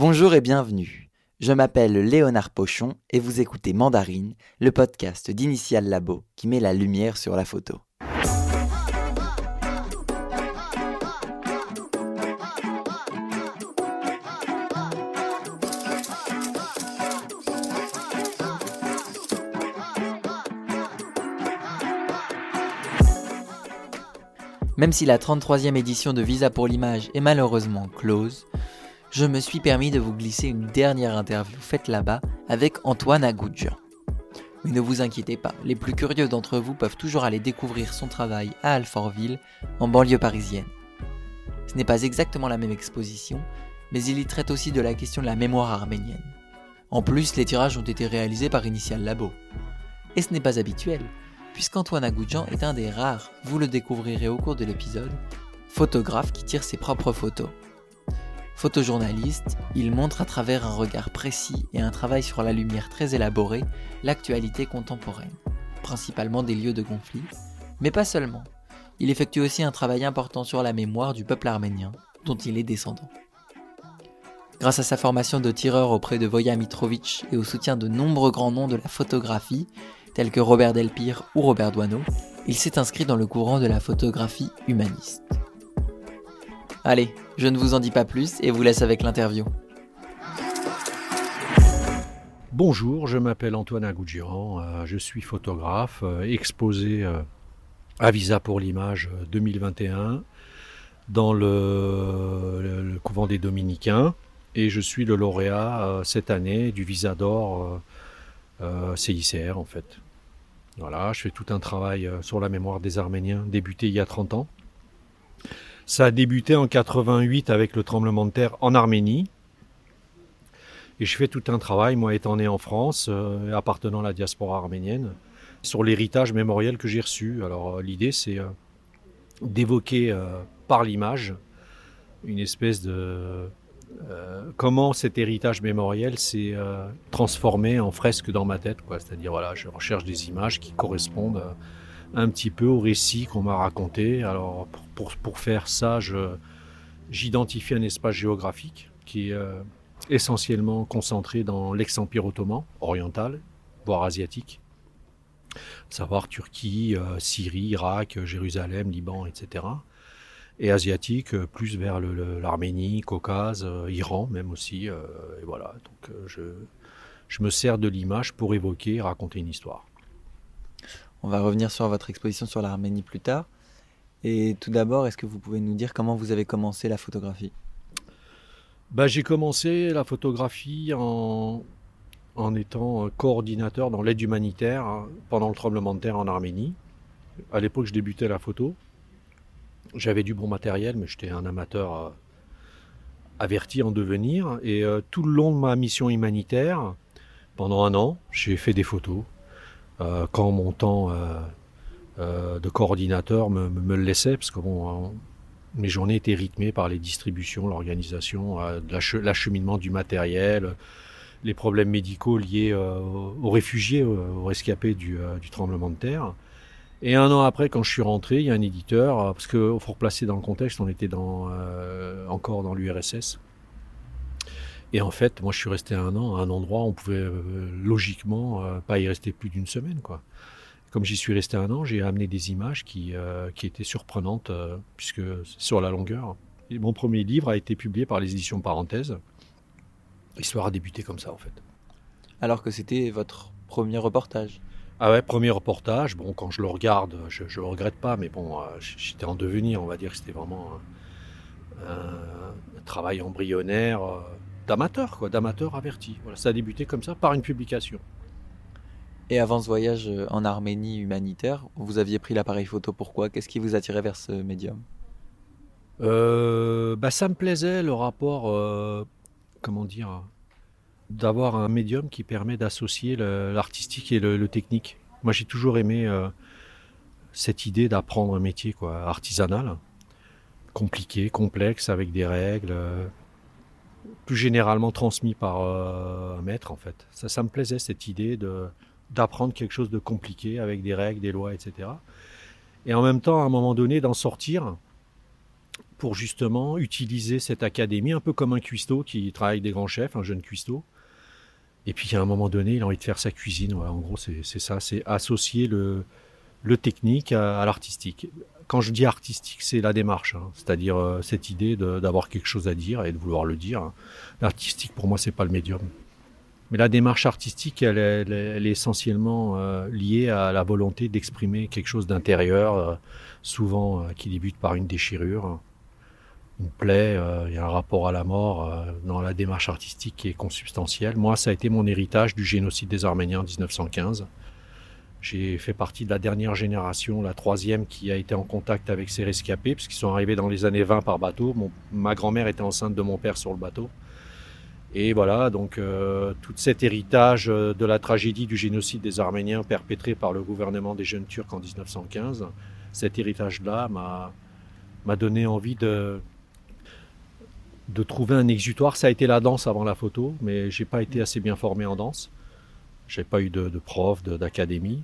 Bonjour et bienvenue. Je m'appelle Léonard Pochon et vous écoutez Mandarine, le podcast d'Initial Labo qui met la lumière sur la photo. Même si la 33e édition de Visa pour l'image est malheureusement close, je me suis permis de vous glisser une dernière interview faite là-bas avec Antoine Agoudjian. Mais ne vous inquiétez pas, les plus curieux d'entre vous peuvent toujours aller découvrir son travail à Alfortville, en banlieue parisienne. Ce n'est pas exactement la même exposition, mais il y traite aussi de la question de la mémoire arménienne. En plus, les tirages ont été réalisés par Initial Labo. Et ce n'est pas habituel, puisqu'Antoine Agoudjan est un des rares, vous le découvrirez au cours de l'épisode, photographes qui tire ses propres photos. Photojournaliste, il montre à travers un regard précis et un travail sur la lumière très élaboré l'actualité contemporaine, principalement des lieux de conflit, mais pas seulement. Il effectue aussi un travail important sur la mémoire du peuple arménien, dont il est descendant. Grâce à sa formation de tireur auprès de Voya Mitrovic et au soutien de nombreux grands noms de la photographie, tels que Robert Delpire ou Robert Doisneau, il s'est inscrit dans le courant de la photographie humaniste. Allez, je ne vous en dis pas plus et vous laisse avec l'interview. Bonjour, je m'appelle Antoine Agoudjiran, euh, je suis photographe, euh, exposé euh, à Visa pour l'image 2021 dans le, le, couvent des Dominicains et je suis le lauréat cette année du Visa d'or CICR en fait. Voilà, je fais tout un travail sur la mémoire des Arméniens, débuté il y a 30 ans. Ça a débuté en 88 avec le tremblement de terre en Arménie. Et je fais tout un travail, moi étant né en France, euh, appartenant à la diaspora arménienne, sur l'héritage mémoriel que j'ai reçu. Alors euh, l'idée c'est d'évoquer par l'image une espèce de euh, comment cet héritage mémoriel s'est euh, transformé en fresque dans ma tête. C'est-à-dire, voilà, je recherche des images qui correspondent euh, un petit peu au récit qu'on m'a raconté. Alors, pour, pour, faire ça, j'identifie un espace géographique qui est essentiellement concentré dans l'ex-empire ottoman, oriental, voire asiatique. savoir Turquie, Syrie, Irak, Jérusalem, Liban, etc et asiatique, euh, plus vers l'Arménie, Caucase, euh, Iran même aussi. Euh, et voilà, donc je, je me sers de l'image pour évoquer, raconter une histoire. On va revenir sur votre exposition sur l'Arménie plus tard. Et tout d'abord, est-ce que vous pouvez nous dire comment vous avez commencé la photographie? Bah, J'ai commencé la photographie en, en étant coordinateur dans l'aide humanitaire hein, pendant le tremblement de terre en Arménie. À l'époque, je débutais la photo. J'avais du bon matériel, mais j'étais un amateur euh, averti en devenir. Et euh, tout le long de ma mission humanitaire, pendant un an, j'ai fait des photos. Euh, quand mon temps de coordinateur me, le laissait, parce que mes journées étaient rythmées par les distributions, l'organisation, l'acheminement du matériel, les problèmes médicaux liés aux réfugiés, aux rescapés du, tremblement de terre. Et un an après, quand je suis rentré, il y a un éditeur, euh, parce qu'il faut replacer dans le contexte, on était euh, encore dans l'URSS. Et en fait, moi, je suis resté un an à un endroit où on pouvait euh, logiquement pas y rester plus d'une semaine, quoi. Comme j'y suis resté un an, j'ai amené des images qui, qui étaient surprenantes, puisque sur la longueur. Et mon premier livre a été publié par les éditions Parenthèses. L'histoire a débuté comme ça, en fait. Alors que c'était votre premier reportage ah ouais, premier reportage. Bon, quand je le regarde, je ne regrette pas, mais bon, euh, j'étais en devenir, on va dire que c'était vraiment un, travail embryonnaire euh, d'amateur, quoi, d'amateur averti. Voilà, ça a débuté comme ça par une publication. Et avant ce voyage euh, en Arménie humanitaire, vous aviez pris l'appareil photo pourquoi? Qu'est-ce qui vous attirait vers ce médium? Bah, Ça me plaisait le rapport, comment dire, d'avoir un médium qui permet d'associer l'artistique et le, technique. Moi, j'ai toujours aimé euh, cette idée d'apprendre un métier quoi, artisanal, compliqué, complexe, avec des règles, euh, plus généralement transmis par euh, un maître, en fait. Ça, ça me plaisait, cette idée de d'apprendre quelque chose de compliqué avec des règles, des lois, etc. Et en même temps, à un moment donné, d'en sortir pour justement utiliser cette académie un peu comme un cuistot qui travaille avec des grands chefs, un jeune cuistot. Et puis à un moment donné, il a envie de faire sa cuisine. En gros, c'est ça, c'est associer le, le technique à, l'artistique. Quand je dis artistique, c'est la démarche, hein. c'est-à-dire euh, cette idée d'avoir quelque chose à dire et de vouloir le dire. L'artistique, pour moi, c'est pas le médium. Mais la démarche artistique, elle, est essentiellement euh, liée à la volonté d'exprimer quelque chose d'intérieur, euh, souvent qui débute par une déchirure, une plaie, il y a un rapport à la mort dans la démarche artistique qui est consubstantielle. Moi, ça a été mon héritage du génocide des Arméniens en 1915. J'ai fait partie de la dernière génération, la troisième, qui a été en contact avec ces rescapés, puisqu'ils sont arrivés dans les années 20 par bateau. ma grand-mère était enceinte de mon père sur le bateau. Et voilà, donc euh, tout cet héritage euh, de la tragédie du génocide des Arméniens perpétré par le gouvernement des jeunes Turcs en 1915, cet héritage-là m'a donné envie de, trouver un exutoire. Ça a été la danse avant la photo, mais j'ai pas été assez bien formé en danse. J'ai pas eu de, de prof, d'académie.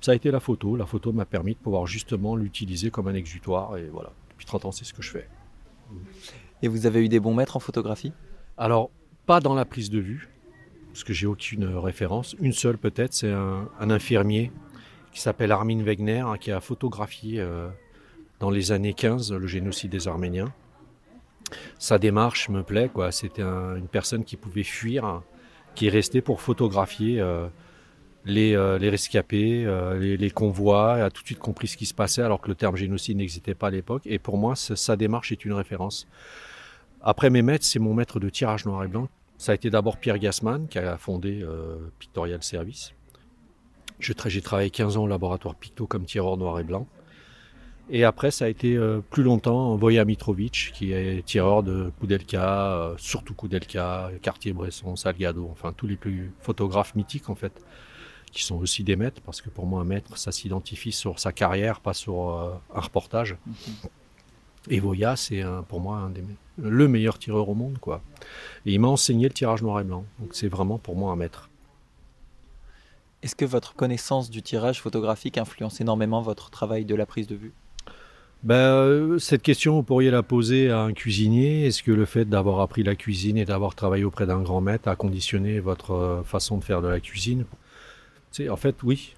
Ça a été la photo. La photo m'a permis de pouvoir justement l'utiliser comme un exutoire. Et voilà, depuis 30 ans, c'est ce que je fais. Et vous avez eu des bons maîtres en photographie? Alors, pas dans la prise de vue, parce que j'ai aucune référence. Une seule peut-être, c'est un, infirmier qui s'appelle Armin Wegner, hein, qui a photographié euh, dans les années 15 le génocide des Arméniens. Sa démarche me plaît, quoi. C'était une personne qui pouvait fuir qui est resté pour photographier euh, les, euh, les, rescapés, euh, les, les, convois, a tout de suite compris ce qui se passait alors que le terme génocide n'existait pas à l'époque. Et pour moi, sa démarche est une référence. Après mes maîtres, c'est mon maître de tirage noir et blanc. Ça a été d'abord Pierre Gassman qui a fondé Pictorial Service. J'ai travaillé 15 ans au laboratoire Picto comme tireur noir et blanc. Et après, ça a été euh, plus longtemps Voya Mitrovic, qui est tireur de Koudelka, euh, surtout Koudelka, Cartier-Bresson, Salgado, enfin tous les plus photographes mythiques en fait, qui sont aussi des maîtres, parce que pour moi, un maître, ça s'identifie sur sa carrière, pas sur euh, un reportage. Et Voya, c'est pour moi un des, le meilleur tireur au monde, quoi. Et il m'a enseigné le tirage noir et blanc, donc c'est vraiment pour moi un maître. Est-ce que votre connaissance du tirage photographique influence énormément votre travail de la prise de vue? Ben, euh, cette question, vous pourriez la poser à un cuisinier. Est-ce que le fait d'avoir appris la cuisine et d'avoir travaillé auprès d'un grand maître a conditionné votre euh, façon de faire de la cuisine? En fait, oui.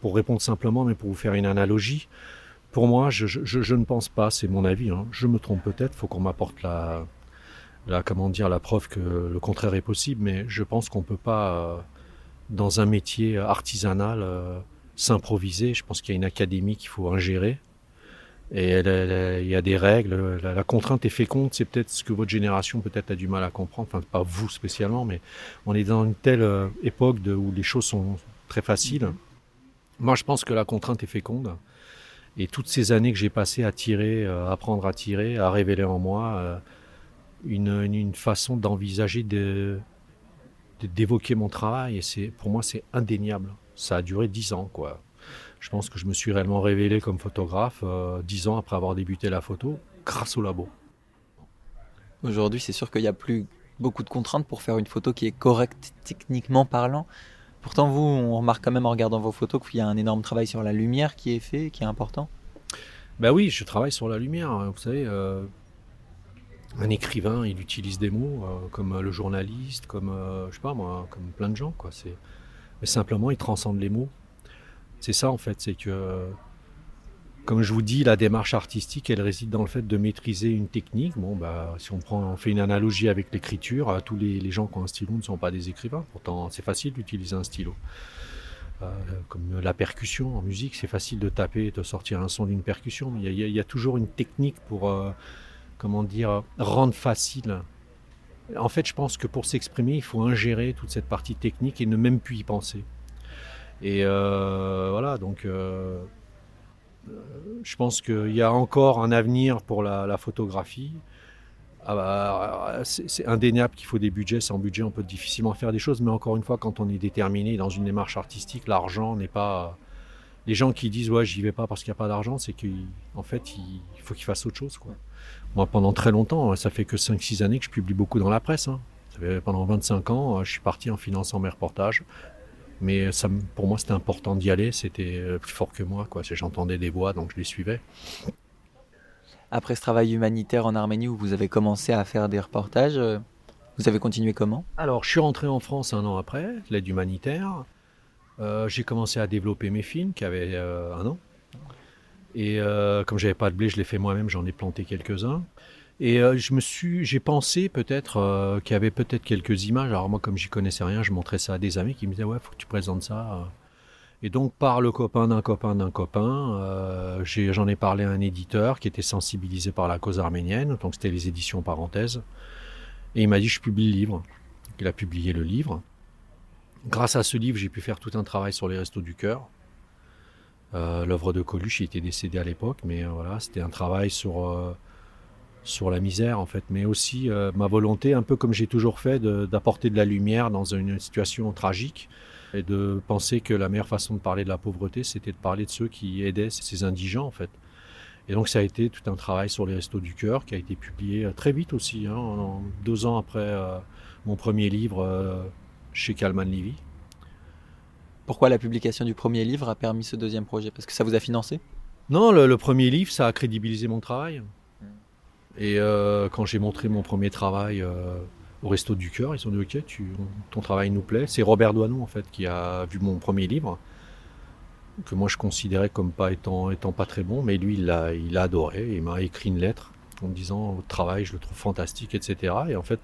Pour répondre simplement, mais pour vous faire une analogie, pour moi, je, ne pense pas, c'est mon avis, hein. je me trompe peut-être, faut qu'on m'apporte la, la, comment dire, la preuve que le contraire est possible, mais je pense qu'on peut pas, euh, dans un métier artisanal, s'improviser. Je pense qu'il y a une académie qu'il faut ingérer et il y a des règles. La, contrainte est féconde. C'est peut-être ce que votre génération peut-être a du mal à comprendre. Enfin, pas vous spécialement, mais on est dans une telle euh, époque de, où les choses sont très faciles. Moi, je pense que la contrainte est féconde. Et toutes ces années que j'ai passées à tirer, à euh, apprendre à tirer, à révéler en moi euh, une, façon d'envisager de, d'évoquer mon travail. Et pour moi, c'est indéniable. Ça a duré dix ans, quoi je pense que je me suis réellement révélé comme photographe euh, dix ans après avoir débuté la photo, grâce au labo. Aujourd'hui, c'est sûr qu'il n'y a plus beaucoup de contraintes pour faire une photo qui est correcte techniquement parlant. Pourtant, vous, on remarque quand même en regardant vos photos qu'il y a un énorme travail sur la lumière qui est fait, qui est important. Ben oui, je travaille sur la lumière. Hein. Vous savez, euh, un écrivain, il utilise des mots euh, comme le journaliste, comme je sais pas moi, comme plein de gens quoi. C'est mais simplement, il transcende les mots. C'est ça en fait, c'est que, comme je vous dis, la démarche artistique, elle réside dans le fait de maîtriser une technique. Bon, bah, si on prend, fait une analogie avec l'écriture, euh, tous les, gens qui ont un stylo ne sont pas des écrivains. Pourtant, c'est facile d'utiliser un stylo. Euh, comme la percussion en musique, c'est facile de taper et de sortir un son d'une percussion, mais il y, a toujours une technique pour, euh, comment dire, rendre facile. En fait, je pense que pour s'exprimer, il faut ingérer toute cette partie technique et ne même plus y penser. Et euh, voilà, donc euh, je pense qu'il y a encore un avenir pour la, photographie. Ah bah, c'est indéniable qu'il faut des budgets. Sans budget, on peut difficilement faire des choses. Mais encore une fois, quand on est déterminé dans une démarche artistique, l'argent n'est pas. Les gens qui disent ouais, j'y vais pas parce qu'il n'y a pas d'argent, c'est qu'en fait, il faut qu'ils fassent autre chose. Moi, pendant très longtemps, ça fait que 5-6 années que je publie beaucoup dans la presse. Hein. Ça fait pendant 25 ans, je suis parti en finançant mes reportages. Mais ça, pour moi, c'était important d'y aller. C'était euh, plus fort que moi. Quoi. J'entendais des voix, donc je les suivais. après ce travail humanitaire en Arménie où vous avez commencé à faire des reportages, euh, vous avez continué comment? Alors, je suis rentré en France un an après, l'aide humanitaire. Euh, j'ai commencé à développer mes films qui avaient euh, un an. Et euh, comme j'avais pas de blé, je l'ai fait moi-même, j'en ai planté quelques-uns. Et euh, je me suis, j'ai pensé peut-être euh, qu'il y avait peut-être quelques images. Alors moi, comme j'y connaissais rien, je montrais ça à des amis qui me disaient ouais, faut que tu présentes ça. Et donc par le copain d'un copain d'un copain, euh, j'en ai, parlé à un éditeur qui était sensibilisé par la cause arménienne. Donc c'était les éditions parenthèses. Et il m'a dit je publie le livre. Il a publié le livre. Grâce à ce livre, j'ai pu faire tout un travail sur les restos du cœur. Euh, L'œuvre de Coluche, il était décédé à l'époque, mais euh, voilà, c'était un travail sur euh, sur la misère en fait, mais aussi euh, ma volonté, un peu comme j'ai toujours fait, d'apporter de, la lumière dans une situation tragique et de penser que la meilleure façon de parler de la pauvreté, c'était de parler de ceux qui aidaient ces indigents en fait. Et donc ça a été tout un travail sur les restos du cœur qui a été publié euh, très vite aussi, hein, en- deux ans après euh, mon premier livre euh, chez Kalman Levy. Pourquoi la publication du premier livre a permis ce deuxième projet? Parce que ça vous a financé? Non, le, le premier livre, ça a crédibilisé mon travail. Et euh, quand j'ai montré mon premier travail euh, au Resto du Cœur, ils ont dit Ok, ton travail nous plaît. C'est Robert Doinon, en fait, qui a vu mon premier livre, que moi je considérais comme pas étant, pas très bon, mais lui, il l'a il adoré. Il m'a écrit une lettre en me disant Votre travail, je le trouve fantastique, etc. Et en fait,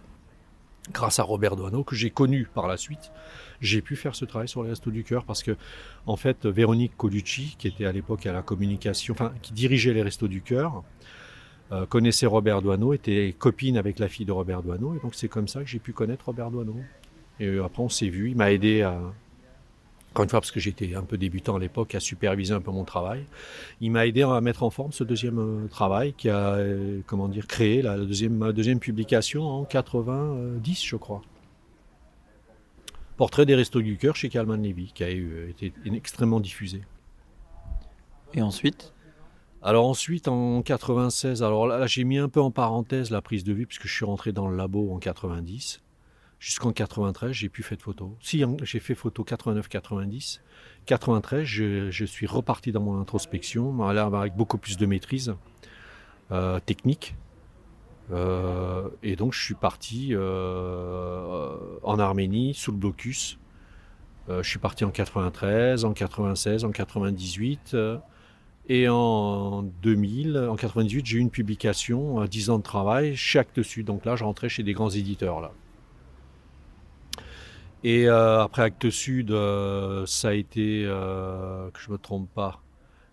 grâce à Robert Doineau, que j'ai connu par la suite, j'ai pu faire ce travail sur les Restos du Cœur parce que, en fait, Véronique Colucci, qui était à l'époque à la communication, enfin, qui dirigeait les Restos du Cœur, euh, connaissait Robert Doineau, était copine avec la fille de Robert Doineau, et donc c'est comme ça que j'ai pu connaître Robert Doineau. Et euh, après, on s'est vu, il m'a aidé à. Encore une fois, parce que j'étais un peu débutant à l'époque, à superviser un peu mon travail. Il m'a aidé à mettre en forme ce deuxième euh, travail qui a, euh, comment dire, créé la deuxième, ma deuxième publication en 90, je crois. Portrait des Restos du Cœur chez Kalman Levy, qui a été extrêmement diffusé. Et ensuite? Alors ensuite, en 96, alors là, j'ai mis un peu en parenthèse la prise de vue puisque je suis rentré dans le labo en 90. Jusqu'en 93, j'ai plus fait de photos. Si, j'ai fait photo 89-90. 93, je, suis reparti dans mon introspection, là avec beaucoup plus de maîtrise euh, technique. Euh, et donc je suis parti euh, en Arménie sous le blocus. Je suis parti en 93, en 96, en 98. Et en 2000, en 98, j'ai eu une publication, euh, 10 ans de travail chez Actes Sud. Donc là, je rentrais chez des grands éditeurs. Là. Et euh, après Actes Sud, euh, ça a été, que je me trompe pas,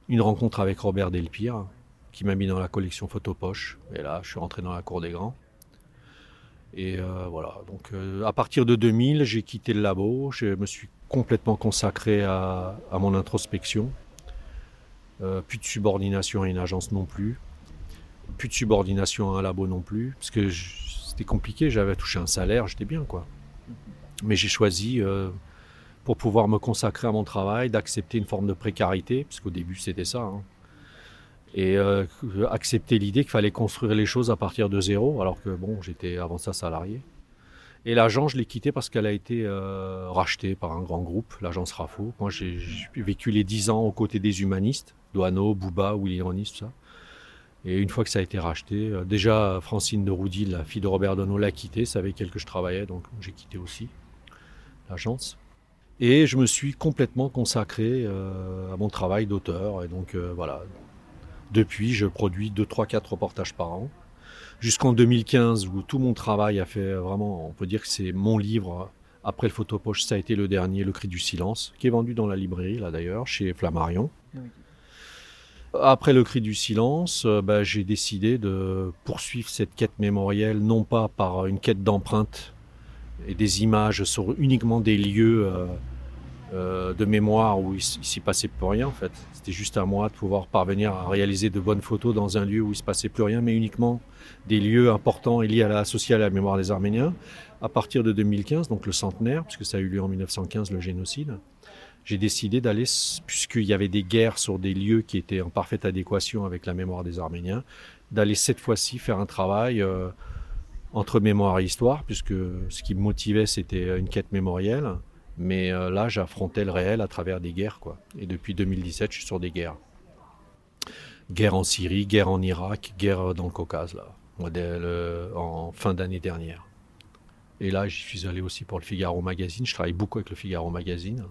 une rencontre avec Robert Delpire, qui m'a mis dans la collection Photopoche. Et là, je suis rentré dans la cour des grands. Et voilà. Donc, à partir de 2000, j'ai quitté le labo. Je me suis complètement consacré à, à mon introspection. Euh, plus de subordination à une agence non plus. Plus de subordination à un labo non plus. Parce que c'était compliqué. J'avais touché un salaire, j'étais bien, quoi. Mais j'ai choisi, euh, pour pouvoir me consacrer à mon travail, d'accepter une forme de précarité, parce qu'au début c'était ça. hein. Et euh, accepter l'idée qu'il fallait construire les choses à partir de zéro, alors que bon, j'étais avant ça salarié. Et l'agence, je l'ai quittée parce qu'elle a été euh, rachetée par un grand groupe, l'agence RAFO. Moi, j'ai vécu les 10 ans aux côtés des humanistes, Douaneau, Bouba, Willy Ronis, tout ça. Et une fois que ça a été racheté, euh, déjà Francine de Roudy, la fille de Robert Donneau, l'a quitté, savait avec elle que je travaillais, donc j'ai quitté aussi l'agence. Et je me suis complètement consacré euh, à mon travail d'auteur. Et donc voilà, depuis, je produis 2, 3, 4 reportages par an. Jusqu'en 2015, où tout mon travail a fait vraiment, on peut dire que c'est mon livre. Après le photopoche, ça a été le dernier, Le Cri du Silence, qui est vendu dans la librairie, là d'ailleurs, chez Flammarion. Après le cri du silence, euh, bah, j'ai décidé de poursuivre cette quête mémorielle, non pas par une quête d'empreintes et des images sur uniquement des lieux euh, euh, de mémoire où il, s'y passait plus rien en fait. C'était juste à moi de pouvoir parvenir à réaliser de bonnes photos dans un lieu où il se passait plus rien, mais uniquement des lieux importants et liés à la, associés à la mémoire des Arméniens. À partir de 2015, donc le centenaire, puisque ça a eu lieu en 1915, le génocide, j'ai décidé d'aller, puisqu'il y avait des guerres sur des lieux qui étaient en parfaite adéquation avec la mémoire des Arméniens, d'aller cette fois-ci faire un travail euh, entre mémoire et histoire, puisque ce qui me motivait, c'était une quête mémorielle. Mais euh, là, j'affrontais le réel à travers des guerres, quoi. Et depuis 2017, je suis sur des guerres. guerre en Syrie, guerre en Irak, guerre dans le Caucase, là, en fin d'année dernière. Et là, j'y suis allé aussi pour le Figaro Magazine. Je travaille beaucoup avec le Figaro Magazine,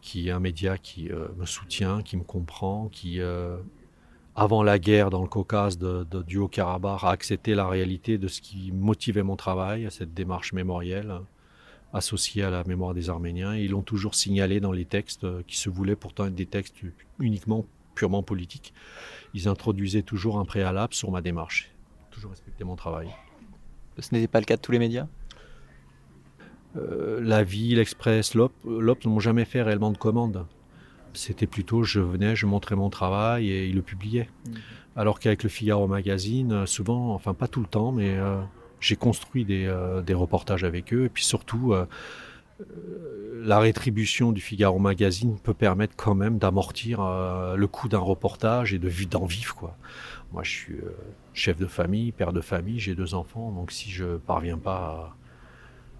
qui est un média qui me soutient, qui me comprend, qui avant la guerre dans le Caucase du Haut-Karabakh, a accepté la réalité de ce qui motivait mon travail, cette démarche mémorielle associée à la mémoire des Arméniens. ils l'ont toujours signalé dans les textes qui se voulaient pourtant être des textes uniquement purement politiques. Ils introduisaient toujours un préalable sur ma démarche. Toujours respecté mon travail. Ce n'était pas le cas de tous les médias? Euh, La Vie, l'Express, l'Op, l'Op ne m'ont jamais fait réellement de commande. C'était plutôt, je venais, je montrais mon travail et ils le publiaient. Mm. Alors qu'avec le Figaro Magazine, souvent, enfin pas tout le temps, mais euh, j'ai construit des, euh, des, reportages avec eux. Et puis surtout, euh, la rétribution du Figaro Magazine peut permettre quand même d'amortir le coût d'un reportage et de d'en vivre. Quoi. Moi, je suis chef de famille, père de famille, j'ai deux enfants, donc si je parviens pas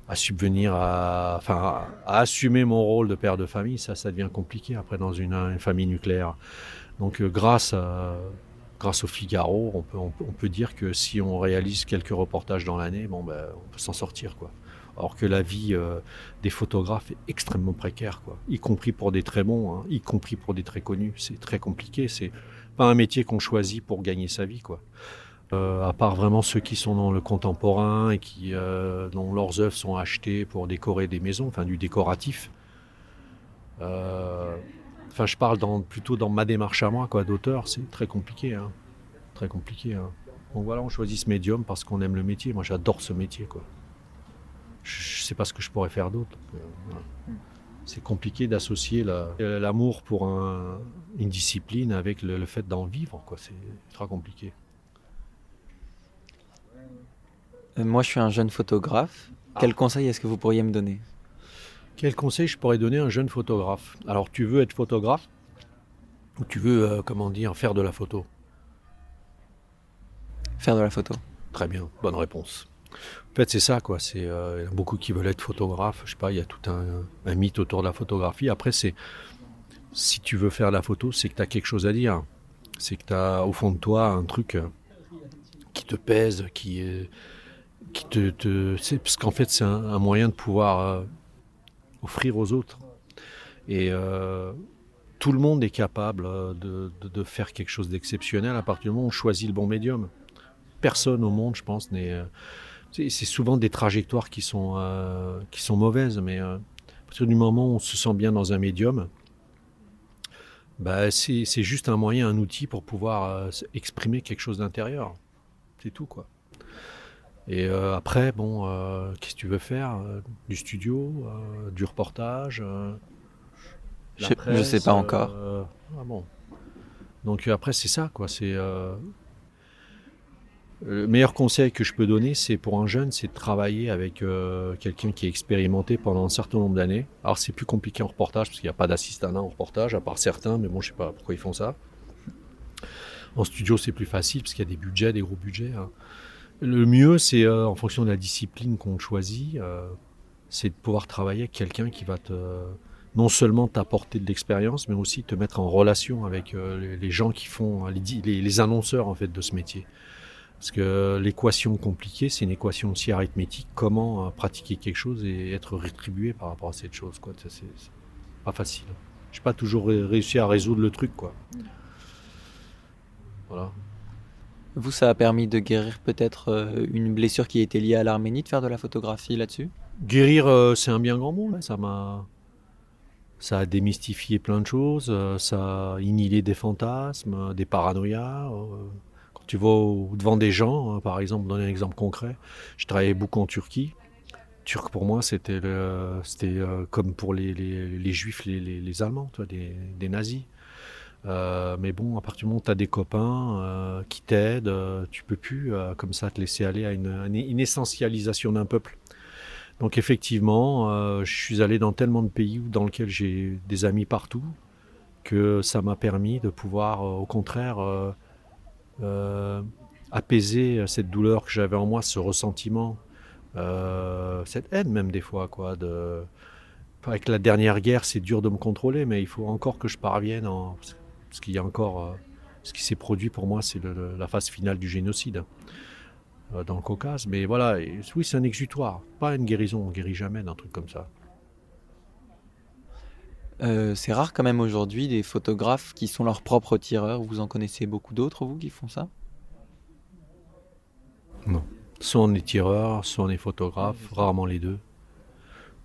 à subvenir à, enfin, à assumer mon rôle de père de famille, ça, ça devient compliqué après dans une, famille nucléaire. Donc, euh, grâce à, grâce au Figaro, on peut, on, dire que si on réalise quelques reportages dans l'année, bon, ben, on peut s'en sortir, quoi. Alors que la vie euh, des photographes est extrêmement précaire, quoi. Y compris pour des très bons, hein, y compris pour des très connus. C'est très compliqué. C'est pas un métier qu'on choisit pour gagner sa vie, quoi. Euh, à part vraiment ceux qui sont dans le contemporain et qui, euh, dont leurs œuvres sont achetées pour décorer des maisons, enfin du décoratif. Enfin, je parle dans, plutôt dans ma démarche à moi, quoi, d'auteur, c'est très compliqué, hein. très compliqué. Hein. Donc voilà, on choisit ce médium parce qu'on aime le métier. Moi, j'adore ce métier, quoi. Je, ne sais pas ce que je pourrais faire d'autre. C'est compliqué d'associer l'amour pour une discipline avec le, le fait d'en vivre, quoi. C'est très compliqué. Euh, moi, je suis un jeune photographe. Quel ah. conseil est-ce que vous pourriez me donner? Quel conseil je pourrais donner à un jeune photographe? Alors, tu veux être photographe? Ou tu veux, euh, comment dire, faire de la photo? Faire de la photo. Très bien, bonne réponse. En fait, c'est ça, quoi. C'est, euh, il y a beaucoup qui veulent être photographes. Je sais pas, il y a tout un, un mythe autour de la photographie. Après, c'est si tu veux faire la photo, c'est que tu as quelque chose à dire. C'est que tu as au fond de toi un truc qui te pèse, qui te, parce qu'en fait c'est un, moyen de pouvoir euh, offrir aux autres. Et euh, tout le monde est capable euh, de, faire quelque chose d'exceptionnel à partir du moment où on choisit le bon médium. Personne au monde je pense n'est c'est souvent des trajectoires qui sont qui sont mauvaises mais à partir du moment où on se sent bien dans un médium bah, c'est juste un moyen un outil pour pouvoir exprimer quelque chose d'intérieur. C'est tout quoi et euh, après, bon, euh, qu'est-ce que tu veux faire euh, Du studio, du reportage je, ne sais pas encore. Ah bon. Donc après, c'est ça, quoi. C'est le meilleur conseil que je peux donner, c'est pour un jeune, c'est de travailler avec quelqu'un qui est expérimenté pendant un certain nombre d'années. Alors c'est plus compliqué en reportage parce qu'il n'y a pas d'assistant en reportage, à part certains, mais bon, je sais pas pourquoi ils font ça. En studio, c'est plus facile parce qu'il y a des budgets, des gros budgets. Hein. Le mieux, c'est euh, en fonction de la discipline qu'on choisit, euh, c'est de pouvoir travailler avec quelqu'un qui va te non seulement t'apporter de l'expérience, mais aussi te mettre en relation avec euh, les gens qui font les, les, annonceurs en fait de ce métier. Parce que l'équation compliquée, c'est une équation aussi arithmétique. Comment pratiquer quelque chose et être rétribué par rapport à cette chose, quoi. C'est pas facile. J'ai pas toujours réussi à résoudre le truc, quoi. Voilà. Vous, ça a permis de guérir peut-être euh, une blessure qui était liée à l'Arménie, de faire de la photographie là-dessus? Guérir, euh, c'est un bien grand mot. Ça m'a, ça a démystifié plein de choses. Euh, ça a inhilé des fantasmes, des paranoïas. quand tu vas devant des gens, hein, par exemple, donner un exemple concret, je travaillais beaucoup en Turquie. Turc pour moi, c'était, comme pour les, les, juifs, les, les, Allemands, toi, des, des nazis. Euh, mais bon, à partir du moment où tu as des copains euh, qui t'aident, euh, tu peux plus comme ça te laisser aller à une, essentialisation d'un peuple. Donc effectivement, je suis allé dans tellement de pays dans lesquels j'ai des amis partout que ça m'a permis de pouvoir, au contraire, apaiser cette douleur que j'avais en moi, ce ressentiment, cette haine même des fois, quoi. Avec la dernière guerre, c'est dur de me contrôler, mais il faut encore que je parvienne en parce qu'il y a encore Ce qui s'est produit pour moi, c'est la phase finale du génocide euh, dans le Caucase. Mais voilà, oui, c'est un exutoire, pas une guérison. On guérit jamais d'un truc comme ça. Euh, c'est rare quand même aujourd'hui des photographes qui sont leurs propres tireurs. Vous en connaissez beaucoup d'autres, vous, qui font ça? Non. Soit on est tireur, soit on est photographe, rarement les deux.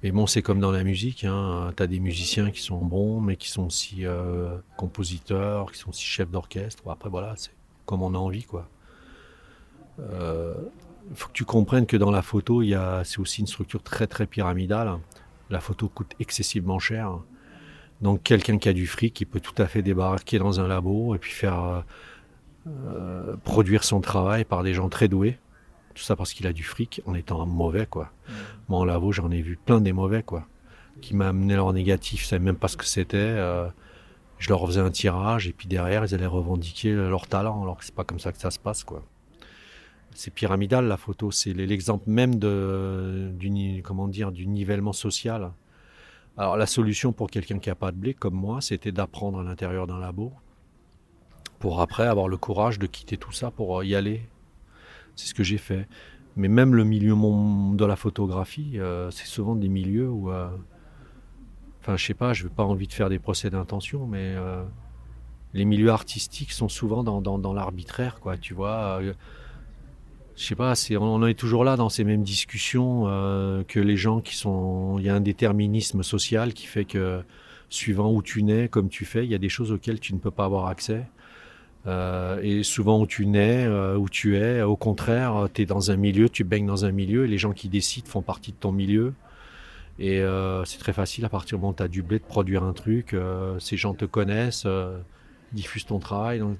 Mais bon, c'est comme dans la musique, hein. tu as des musiciens qui sont bons, mais qui sont aussi euh, compositeurs, qui sont aussi chefs d'orchestre. après, voilà, c'est comme on a envie, quoi. Il euh, faut que tu comprennes que dans la photo, c'est aussi une structure très très pyramidale. La photo coûte excessivement cher. Donc quelqu'un qui a du fric, qui peut tout à fait débarquer dans un labo et puis faire euh, produire son travail par des gens très doués. Tout ça parce qu'il a du fric en étant mauvais, quoi. Mmh. Moi, en labo, j'en ai vu plein des mauvais, quoi. Qui m'amenaient leur négatif, je savais même pas ce que c'était. Euh, je leur faisais un tirage et puis derrière, ils allaient revendiquer leur talent, alors que c'est pas comme ça que ça se passe, quoi. C'est pyramidal, la photo. C'est l'exemple même de, du, comment dire, du nivellement social. Alors la solution pour quelqu'un qui n'a pas de blé comme moi, c'était d'apprendre à l'intérieur d'un labo pour après avoir le courage de quitter tout ça pour y aller. C'est ce que j'ai fait. Mais même le milieu de la photographie, euh, c'est souvent des milieux où, euh, enfin je sais pas, je n'ai pas envie de faire des procès d'intention, mais euh, les milieux artistiques sont souvent dans, dans l'arbitraire, quoi. Tu vois, je sais pas, c'est, on est toujours là dans ces mêmes discussions que les gens qui sont. Il y a un déterminisme social qui fait que suivant où tu nais, comme tu fais, il y a des choses auxquelles tu ne peux pas avoir accès. Euh, et souvent où tu nais, euh, où tu es, au contraire, tu es dans un milieu, tu baignes dans un milieu, et les gens qui décident font partie de ton milieu. Et c'est très facile à partir du moment où tu as du blé de produire un truc, ces gens te connaissent, diffusent ton travail. Donc,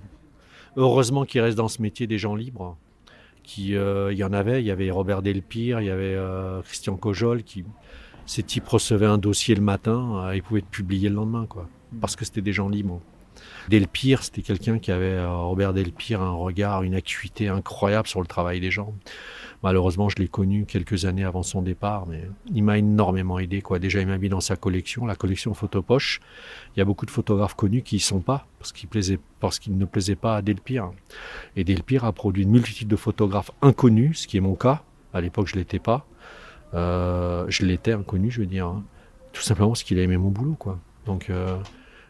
heureusement qu'il reste dans ce métier des gens libres qui euh, il y en avait, il y avait Robert Delpire, il y avait euh, Christian Cojol qui ces types recevaient un dossier le matin, euh, ils pouvaient être publiés le lendemain quoi, parce que c'était des gens libres. Delpire, c'était quelqu'un qui avait Robert Delpire un regard, une acuité incroyable sur le travail des gens. Malheureusement, je l'ai connu quelques années avant son départ, mais il m'a énormément aidé. Quoi. Déjà, il m'a mis dans sa collection, la collection Photopoche. Il y a beaucoup de photographes connus qui y sont pas, parce qu'ils ne plaisaient pas à Delpire. Et Delpire a produit une multitude de photographes inconnus, ce qui est mon cas. À l'époque, je l'étais pas. Euh, je l'étais inconnu, je veux dire. Hein. Tout simplement parce qu'il a aimé mon boulot, quoi. Donc, euh,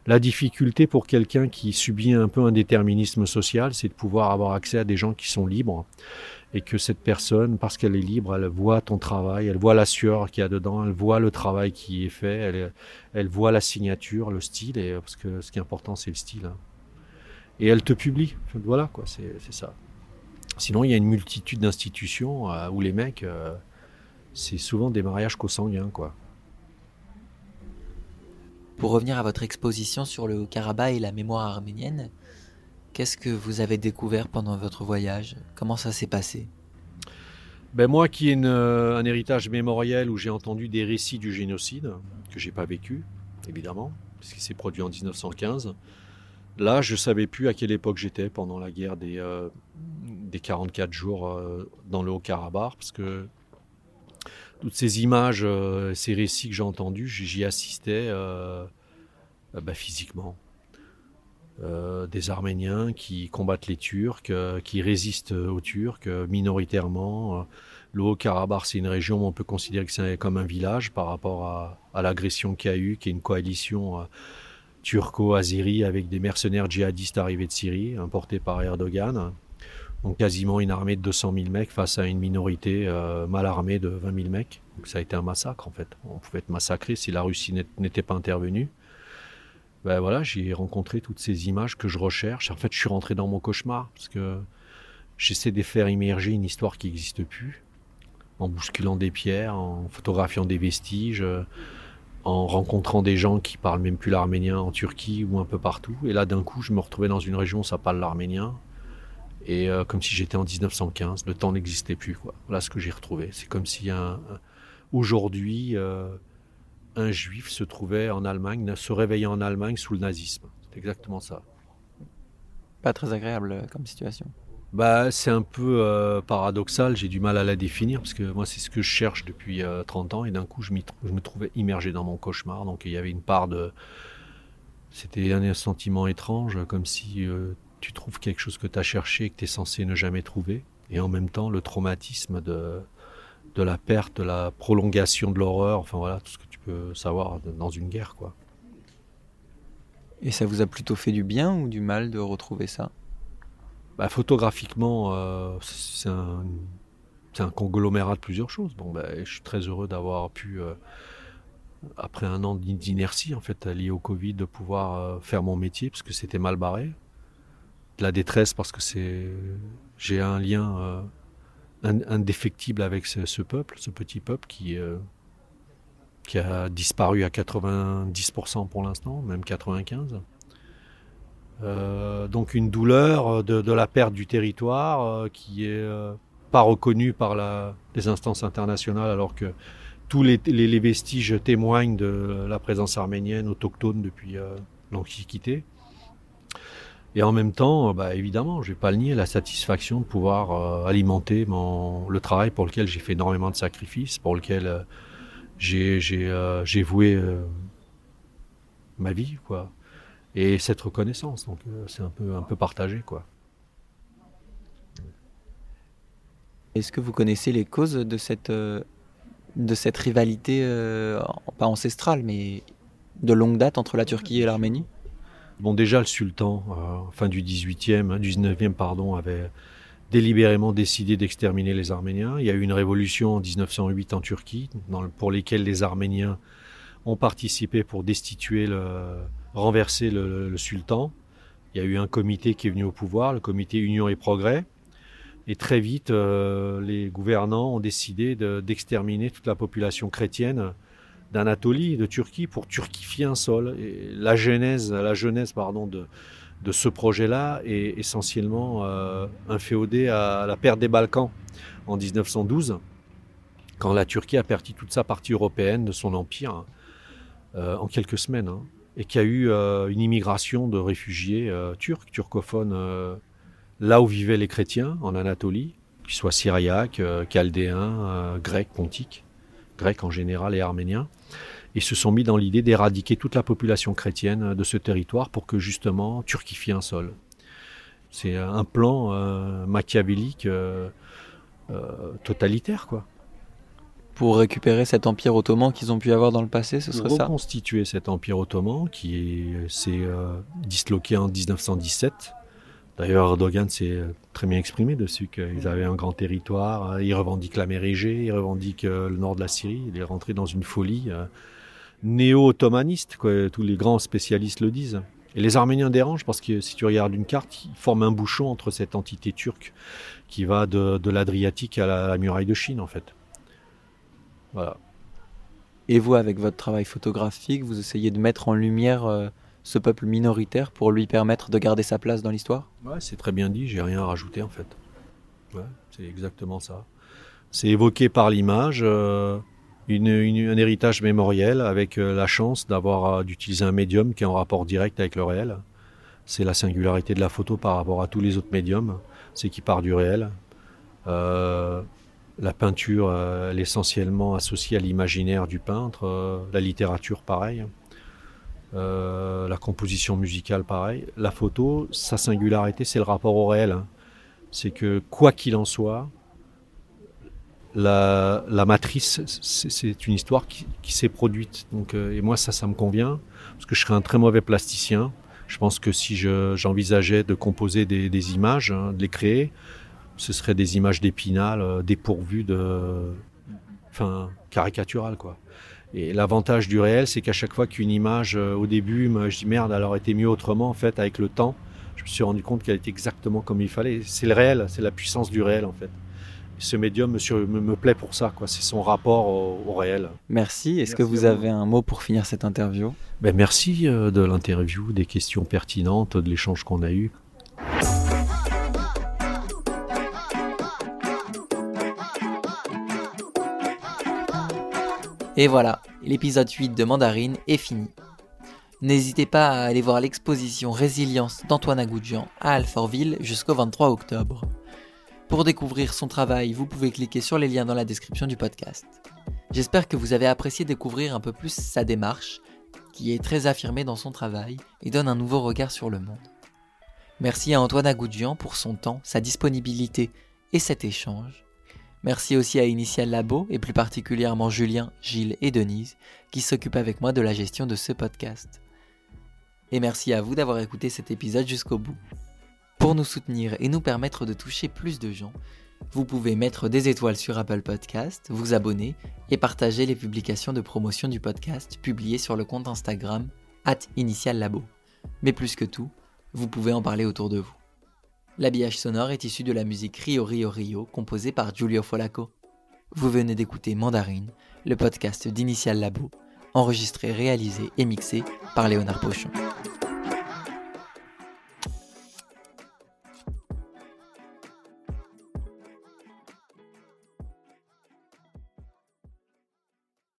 la difficulté pour quelqu'un qui subit un peu un déterminisme social, c'est de pouvoir avoir accès à des gens qui sont libres et que cette personne, parce qu'elle est libre, elle voit ton travail, elle voit la sueur qu'il y a dedans, elle voit le travail qui est fait, elle, voit la signature, le style, parce que ce qui est important, c'est le style. Hein. Et elle te publie. Voilà, quoi, c'est ça. Sinon, il y a une multitude d'institutions euh, où les mecs, euh, c'est souvent des mariages consanguins, quoi. Pour revenir à votre exposition sur le Karabakh et la mémoire arménienne, Qu'est-ce que vous avez découvert pendant votre voyage? Comment ça s'est passé? Ben moi qui ai euh, un héritage mémoriel où j'ai entendu des récits du génocide, que j'ai pas vécu, évidemment, puisqu'il s'est produit en 1915, là je savais plus à quelle époque j'étais pendant la guerre des, euh, des 44 jours euh, dans le Haut-Karabakh, parce que toutes ces images, ces récits que j'ai entendus, j'y assistais bah, physiquement. Euh, des Arméniens qui combattent les Turcs, euh, qui résistent aux Turcs euh, minoritairement. Le Haut-Karabakh, c'est une région où on peut considérer que c'est comme un village par rapport à, à l'agression qu'il y a eu, qui est une coalition turco-azérie avec des mercenaires djihadistes arrivés de Syrie, importés par Erdogan. Donc quasiment une armée de 200 000 mecs face à une minorité mal armée de 20 000 mecs. Donc ça a été un massacre en fait. On pouvait être massacré si la Russie n'était pas intervenue ben voilà, j'ai rencontré toutes ces images que je recherche. En fait, je suis rentré dans mon cauchemar parce que j'essaie de faire immerger une histoire qui n'existe plus, en bousculant des pierres, en photographiant des vestiges, en rencontrant des gens qui parlent même plus l'arménien en Turquie ou un peu partout. Et là, d'un coup, je me retrouvais dans une région où ça parle l'arménien. Et euh, comme si j'étais en 1915, le temps n'existait plus. Quoi. Voilà ce que j'ai retrouvé. C'est comme si un, aujourd'hui, euh, un juif se trouvait en Allemagne, se réveillait en Allemagne sous le nazisme. C'est exactement ça. Pas très agréable euh, comme situation. Bah, c'est un peu euh, paradoxal, j'ai du mal à la définir parce que moi c'est ce que je cherche depuis 30 euh, ans et d'un coup je, je, me trouvais immergé dans mon cauchemar donc il y avait une part de... C'était un sentiment étrange comme si tu trouves quelque chose que tu as cherché et que tu es censé ne jamais trouver. Et en même temps, le traumatisme de, de la perte, de la prolongation de l'horreur, enfin voilà, tout ce que tu peux savoir dans une guerre, quoi. Et ça vous a plutôt fait du bien ou du mal de retrouver ça? Bah, Photographiquement, euh, c'est un, un, conglomérat de plusieurs choses. Bon, bah, je suis très heureux d'avoir pu, euh, après un an d'inertie en fait lié au Covid, de pouvoir euh, faire mon métier parce que c'était mal barré. De la détresse parce que c'est, j'ai un lien indéfectible avec ce, peuple, ce petit peuple qui qui a disparu à 90% pour l'instant, même 95%. Euh, donc une douleur de, la perte du territoire euh, qui est euh, pas reconnue par la, les instances internationales alors que tous les, vestiges témoignent de la présence arménienne autochtone depuis l'Antiquité. Et en même temps, bah, évidemment, je vais pas le nier, la satisfaction de pouvoir alimenter mon, le travail pour lequel j'ai fait énormément de sacrifices, pour lequel j'ai euh, voué euh, ma vie, quoi. Et cette reconnaissance, donc euh, c'est un peu, partagé, quoi. Est-ce que vous connaissez les causes de cette rivalité, pas ancestrale, mais de longue date entre la Turquie et l'Arménie? Déjà, le sultan, fin du 18e, 19e, pardon, avait délibérément décidé d'exterminer les Arméniens. Il y a eu une révolution en 1908 en Turquie, pour lesquelles les Arméniens ont participé pour destituer, renverser le, sultan. Il y a eu un comité qui est venu au pouvoir, le comité Union et Progrès. Et très vite, euh, les gouvernants ont décidé d'exterminer toute la population chrétienne d'Anatolie de Turquie pour turquifier un sol. La genèse, la genèse pardon, de, de ce projet-là est essentiellement euh, inféodé à la perte des Balkans en 1912, quand la Turquie a perdu toute sa partie européenne de son empire euh, en quelques semaines, hein, et qu'il y a eu euh, une immigration de réfugiés turcs, turcophones, là où vivaient les chrétiens, en Anatolie, qu'ils soient syriaques, chaldéens, grecs, pontiques, grecs en général et arméniens et se sont mis dans l'idée d'éradiquer toute la population chrétienne de ce territoire pour que justement turquifie un sol. C'est un plan euh, machiavélique euh, euh, totalitaire, quoi. Pour récupérer cet empire ottoman qu'ils ont pu avoir dans le passé, ce serait ça? Reconstituer cet empire ottoman qui s'est disloqué en 1917. D'ailleurs, Erdogan s'est très bien exprimé dessus, qu'ils avaient un grand territoire, ils revendiquent la mer Égée, ils revendiquent le nord de la Syrie, il est rentré dans une folie néo-ottomaniste, tous les grands spécialistes le disent. Et les Arméniens dérangent parce que si tu regardes une carte, ils forment un bouchon entre cette entité turque qui va de, l'Adriatique à la, muraille de Chine, en fait. Voilà. Et vous, avec votre travail photographique, vous essayez de mettre en lumière euh, ce peuple minoritaire pour lui permettre de garder sa place dans l'histoire? Ouais, c'est très bien dit, j'ai rien à rajouter en fait. C'est exactement ça. C'est évoqué par l'image. Euh, un héritage mémoriel avec euh, la chance d'avoir euh, d'utiliser un médium qui est en rapport direct avec le réel. C'est la singularité de la photo par rapport à tous les autres médiums, c'est qu'il part du réel. La peinture, elle est essentiellement associée à l'imaginaire du peintre, la littérature pareil, la composition musicale pareil. La photo, sa singularité, c'est le rapport au réel. Hein. C'est que quoi qu'il en soit, la, la matrice, c'est une histoire qui, qui s'est produite. Donc, euh, et moi, ça, ça me convient, parce que je serais un très mauvais plasticien. Je pense que si j'envisageais de composer des, des images, hein, de les créer, ce seraient des images d'épinal euh, dépourvues de, enfin, caricaturales, quoi. Et l'avantage du réel, c'est qu'à chaque fois qu'une image, euh, au début, je dis merde, elle aurait été mieux autrement, en fait, avec le temps, je me suis rendu compte qu'elle était exactement comme il fallait. C'est le réel, c'est la puissance du réel, en fait ce médium me, me, plaît pour ça, quoi. C'est son rapport au, réel. Merci. Est-ce que vous avez un mot pour finir cette interview? Ben, Merci euh, de l'interview, des questions pertinentes, de l'échange qu'on a eu. Et voilà, l'épisode 8 de Mandarine est fini. N'hésitez pas à aller voir l'exposition Résilience d'Antoine Agoudjian à Alfortville jusqu'au 23 octobre. Pour découvrir son travail, vous pouvez cliquer sur les liens dans la description du podcast. J'espère que vous avez apprécié découvrir un peu plus sa démarche, qui est très affirmée dans son travail et donne un nouveau regard sur le monde. Merci à Antoine Agoudjian pour son temps, sa disponibilité et cet échange. Merci aussi à Initial Labo et plus particulièrement Julien, Gilles et Denise qui s'occupent avec moi de la gestion de ce podcast. Et merci à vous d'avoir écouté cet épisode jusqu'au bout. Pour nous soutenir et nous permettre de toucher plus de gens, vous pouvez mettre des étoiles sur Apple Podcast, vous abonner et partager les publications de promotion du podcast publiées sur le compte Instagram at Initial Labo. Mais plus que tout, vous pouvez en parler autour de vous. L'habillage sonore est issu de la musique Rio Rio Rio composée par Giulio Folaco. Vous venez d'écouter Mandarine, le podcast d'Initial Labo, enregistré, réalisé et mixé par Léonard Pochon.